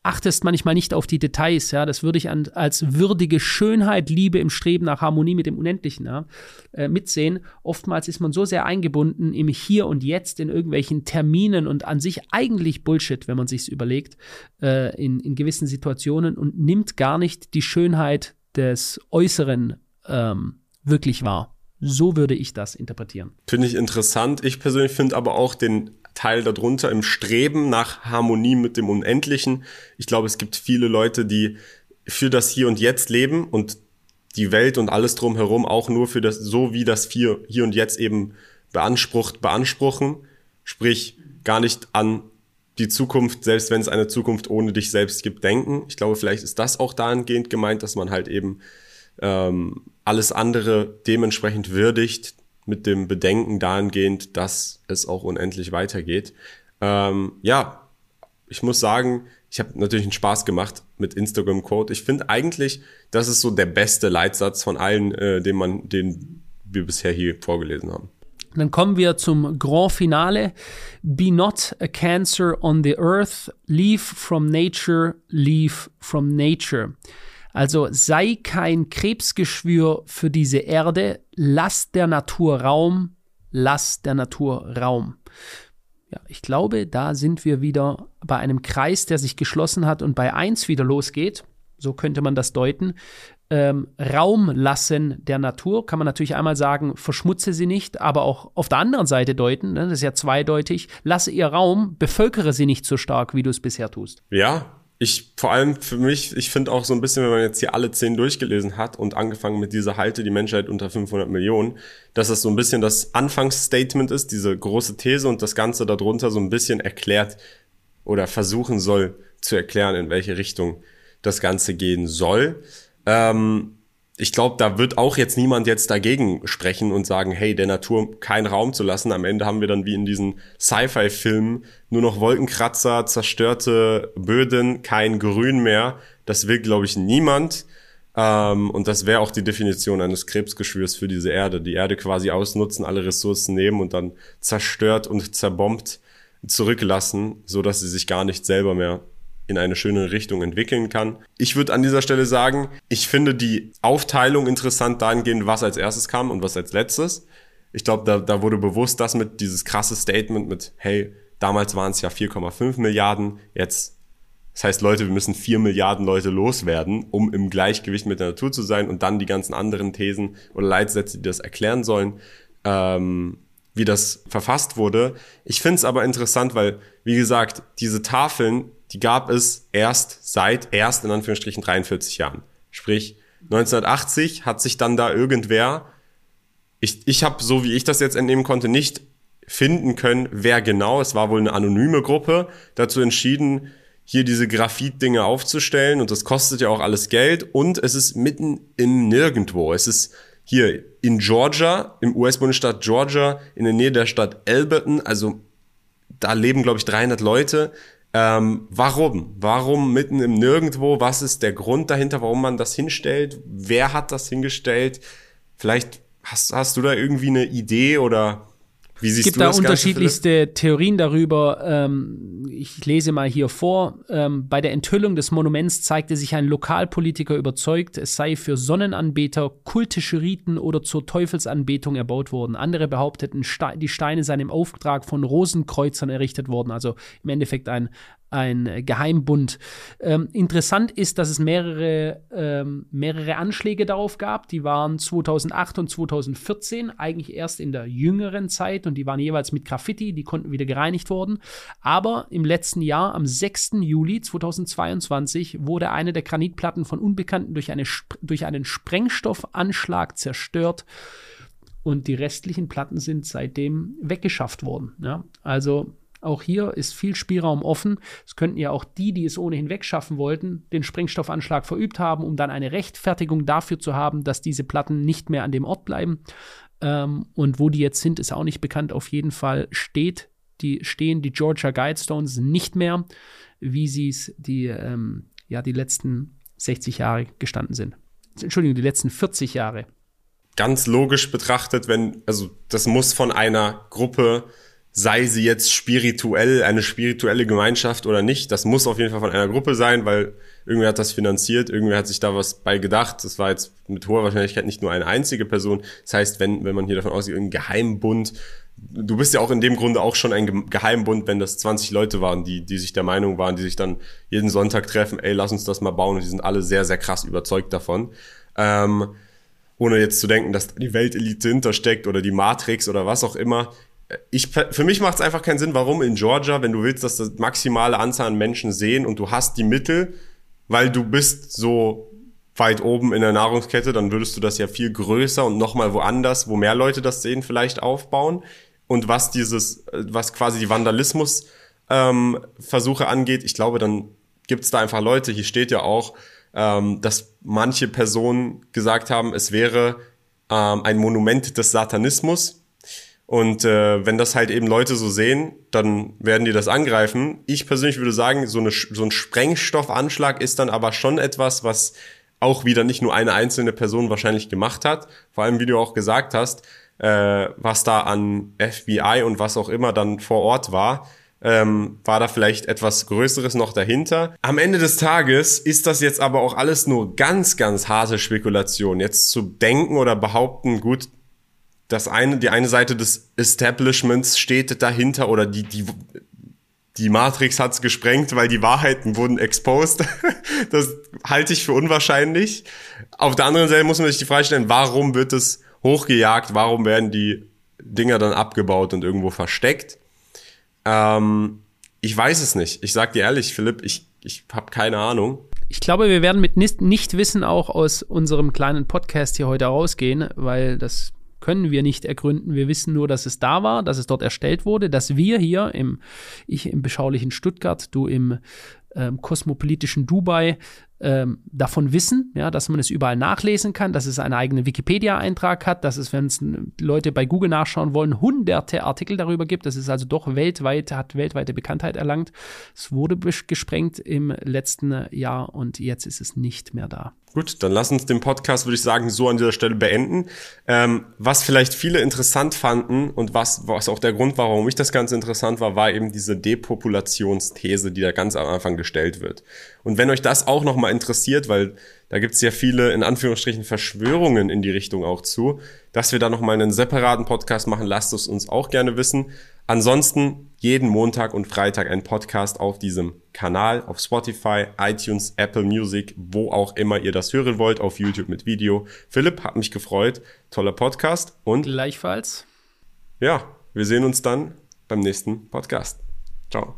achtest manchmal nicht auf die Details, ja, das würde ich an, als würdige Schönheit, Liebe im Streben nach Harmonie mit dem Unendlichen ja, äh, mitsehen. Oftmals ist man so sehr eingebunden im Hier und Jetzt, in irgendwelchen Terminen und an sich eigentlich Bullshit, wenn man sich's überlegt, äh, in, in gewissen Situationen und nimmt gar nicht die Schönheit des Äußeren ähm, wirklich wahr. So würde ich das interpretieren. Finde ich interessant. Ich persönlich finde aber auch den Teil darunter im Streben nach Harmonie mit dem Unendlichen. Ich glaube, es gibt viele Leute, die für das Hier und Jetzt leben und die Welt und alles drumherum auch nur für das, so wie das Hier, Hier und Jetzt eben beansprucht, beanspruchen. Sprich, gar nicht an die Zukunft, selbst wenn es eine Zukunft ohne dich selbst gibt, denken. Ich glaube, vielleicht ist das auch dahingehend gemeint, dass man halt eben ähm, alles andere dementsprechend würdigt, mit dem Bedenken dahingehend, dass es auch unendlich weitergeht. Ähm, ja, ich muss sagen, ich habe natürlich einen Spaß gemacht mit Instagram Quote. Ich finde eigentlich, das ist so der beste Leitsatz von allen, äh, den man, den wir bisher hier vorgelesen haben. Dann kommen wir zum Grand Finale. Be not a cancer on the earth. Leave from nature. Leave from nature. Also sei kein Krebsgeschwür für diese Erde, lass der Natur Raum, lass der Natur Raum. Ja, ich glaube, da sind wir wieder bei einem Kreis, der sich geschlossen hat und bei 1 wieder losgeht. So könnte man das deuten. Ähm, Raum lassen der Natur, kann man natürlich einmal sagen, verschmutze sie nicht, aber auch auf der anderen Seite deuten, ne, das ist ja zweideutig, lasse ihr Raum, bevölkere sie nicht so stark, wie du es bisher tust. Ja, ich vor allem für mich, ich finde auch so ein bisschen, wenn man jetzt hier alle zehn durchgelesen hat und angefangen mit dieser Halte die Menschheit unter 500 Millionen, dass das so ein bisschen das Anfangsstatement ist, diese große These und das Ganze darunter so ein bisschen erklärt oder versuchen soll zu erklären, in welche Richtung das Ganze gehen soll. Ähm, ich glaube, da wird auch jetzt niemand jetzt dagegen sprechen und sagen, hey, der Natur keinen Raum zu lassen. Am Ende haben wir dann wie in diesen Sci-Fi-Filmen nur noch Wolkenkratzer, zerstörte Böden, kein Grün mehr. Das will, glaube ich, niemand. Ähm, und das wäre auch die Definition eines Krebsgeschwürs für diese Erde. Die Erde quasi ausnutzen, alle Ressourcen nehmen und dann zerstört und zerbombt zurücklassen, so dass sie sich gar nicht selber mehr in eine schöne Richtung entwickeln kann. Ich würde an dieser Stelle sagen, ich finde die Aufteilung interessant dahingehend, was als erstes kam und was als letztes. Ich glaube, da, da wurde bewusst das mit dieses krasse Statement mit, hey, damals waren es ja 4,5 Milliarden, jetzt das heißt, Leute, wir müssen 4 Milliarden Leute loswerden, um im Gleichgewicht mit der Natur zu sein und dann die ganzen anderen Thesen oder Leitsätze, die das erklären sollen, ähm, wie das verfasst wurde. Ich finde es aber interessant, weil, wie gesagt, diese Tafeln die gab es erst seit erst in Anführungsstrichen 43 Jahren. Sprich, 1980 hat sich dann da irgendwer, ich, ich habe, so wie ich das jetzt entnehmen konnte, nicht finden können, wer genau, es war wohl eine anonyme Gruppe, dazu entschieden, hier diese Graphit-Dinge aufzustellen und das kostet ja auch alles Geld und es ist mitten im Nirgendwo. Es ist hier in Georgia, im US-Bundesstaat Georgia, in der Nähe der Stadt Alberton, also da leben, glaube ich, 300 Leute. Ähm, warum? Warum mitten im Nirgendwo? Was ist der Grund dahinter, warum man das hinstellt? Wer hat das hingestellt? Vielleicht hast, hast du da irgendwie eine Idee oder wie siehst es gibt du da das unterschiedlichste Ganze, Theorien darüber. Ähm, ich lese mal hier vor. Ähm, bei der Enthüllung des Monuments zeigte sich ein Lokalpolitiker überzeugt, es sei für Sonnenanbeter, kultische Riten oder zur Teufelsanbetung erbaut worden. Andere behaupteten, die Steine seien im Auftrag von Rosenkreuzern errichtet worden. Also im Endeffekt ein, ein Geheimbund. Ähm, interessant ist, dass es mehrere, ähm, mehrere Anschläge darauf gab. Die waren 2008 und 2014, eigentlich erst in der jüngeren Zeit und die waren jeweils mit Graffiti, die konnten wieder gereinigt worden. Aber im letzten Jahr, am 6. Juli 2022, wurde eine der Granitplatten von Unbekannten durch, eine, durch einen Sprengstoffanschlag zerstört und die restlichen Platten sind seitdem weggeschafft worden. Ja? Also auch hier ist viel Spielraum offen. Es könnten ja auch die, die es ohnehin wegschaffen wollten, den Sprengstoffanschlag verübt haben, um dann eine Rechtfertigung dafür zu haben, dass diese Platten nicht mehr an dem Ort bleiben. Ähm, und wo die jetzt sind, ist auch nicht bekannt. Auf jeden Fall steht die, stehen die Georgia Guidestones nicht mehr, wie sie es die, ähm, ja, die letzten 60 Jahre gestanden sind. Entschuldigung, die letzten 40 Jahre. Ganz logisch betrachtet, wenn, also das muss von einer Gruppe sei sie jetzt spirituell, eine spirituelle Gemeinschaft oder nicht. Das muss auf jeden Fall von einer Gruppe sein, weil irgendwer hat das finanziert, irgendwer hat sich da was bei gedacht. Das war jetzt mit hoher Wahrscheinlichkeit nicht nur eine einzige Person. Das heißt, wenn, wenn man hier davon ausgeht, ein Geheimbund, du bist ja auch in dem Grunde auch schon ein Geheimbund, wenn das 20 Leute waren, die, die sich der Meinung waren, die sich dann jeden Sonntag treffen, ey, lass uns das mal bauen und die sind alle sehr, sehr krass überzeugt davon. Ähm, ohne jetzt zu denken, dass die Weltelite hintersteckt oder die Matrix oder was auch immer ich, für mich macht es einfach keinen Sinn, warum in Georgia, wenn du willst, dass das maximale Anzahl an Menschen sehen und du hast die Mittel, weil du bist so weit oben in der Nahrungskette, dann würdest du das ja viel größer und nochmal woanders, wo mehr Leute das sehen, vielleicht aufbauen. Und was dieses, was quasi die Vandalismus ähm, angeht, ich glaube, dann gibt es da einfach Leute, hier steht ja auch, ähm, dass manche Personen gesagt haben, es wäre ähm, ein Monument des Satanismus und äh, wenn das halt eben Leute so sehen, dann werden die das angreifen. Ich persönlich würde sagen, so, eine, so ein Sprengstoffanschlag ist dann aber schon etwas, was auch wieder nicht nur eine einzelne Person wahrscheinlich gemacht hat. Vor allem, wie du auch gesagt hast, äh, was da an FBI und was auch immer dann vor Ort war, ähm, war da vielleicht etwas Größeres noch dahinter. Am Ende des Tages ist das jetzt aber auch alles nur ganz, ganz harte Spekulation. Jetzt zu denken oder behaupten, gut, das eine, die eine Seite des Establishments steht dahinter oder die, die, die Matrix hat's gesprengt, weil die Wahrheiten wurden exposed. das halte ich für unwahrscheinlich. Auf der anderen Seite muss man sich die Frage stellen, warum wird es hochgejagt? Warum werden die Dinger dann abgebaut und irgendwo versteckt? Ähm, ich weiß es nicht. Ich sag dir ehrlich, Philipp, ich, ich habe keine Ahnung. Ich glaube, wir werden mit Nichtwissen auch aus unserem kleinen Podcast hier heute rausgehen, weil das können wir nicht ergründen. Wir wissen nur, dass es da war, dass es dort erstellt wurde, dass wir hier im, ich im beschaulichen Stuttgart, du im ähm, kosmopolitischen Dubai ähm, davon wissen, ja, dass man es überall nachlesen kann, dass es einen eigenen Wikipedia-Eintrag hat, dass es, wenn es Leute bei Google nachschauen wollen, hunderte Artikel darüber gibt. Das ist also doch weltweit, hat weltweite Bekanntheit erlangt. Es wurde gesprengt im letzten Jahr und jetzt ist es nicht mehr da. Gut, dann lass uns den Podcast, würde ich sagen, so an dieser Stelle beenden. Ähm, was vielleicht viele interessant fanden und was, was auch der Grund war, warum ich das Ganze interessant war, war eben diese Depopulationsthese, die da ganz am Anfang gestellt wird. Und wenn euch das auch nochmal interessiert, weil da gibt es ja viele, in Anführungsstrichen, Verschwörungen in die Richtung auch zu, dass wir da nochmal einen separaten Podcast machen, lasst es uns auch gerne wissen. Ansonsten jeden Montag und Freitag ein Podcast auf diesem Kanal, auf Spotify, iTunes, Apple Music, wo auch immer ihr das hören wollt, auf YouTube mit Video. Philipp, hat mich gefreut. Toller Podcast und gleichfalls. Ja, wir sehen uns dann beim nächsten Podcast. Ciao.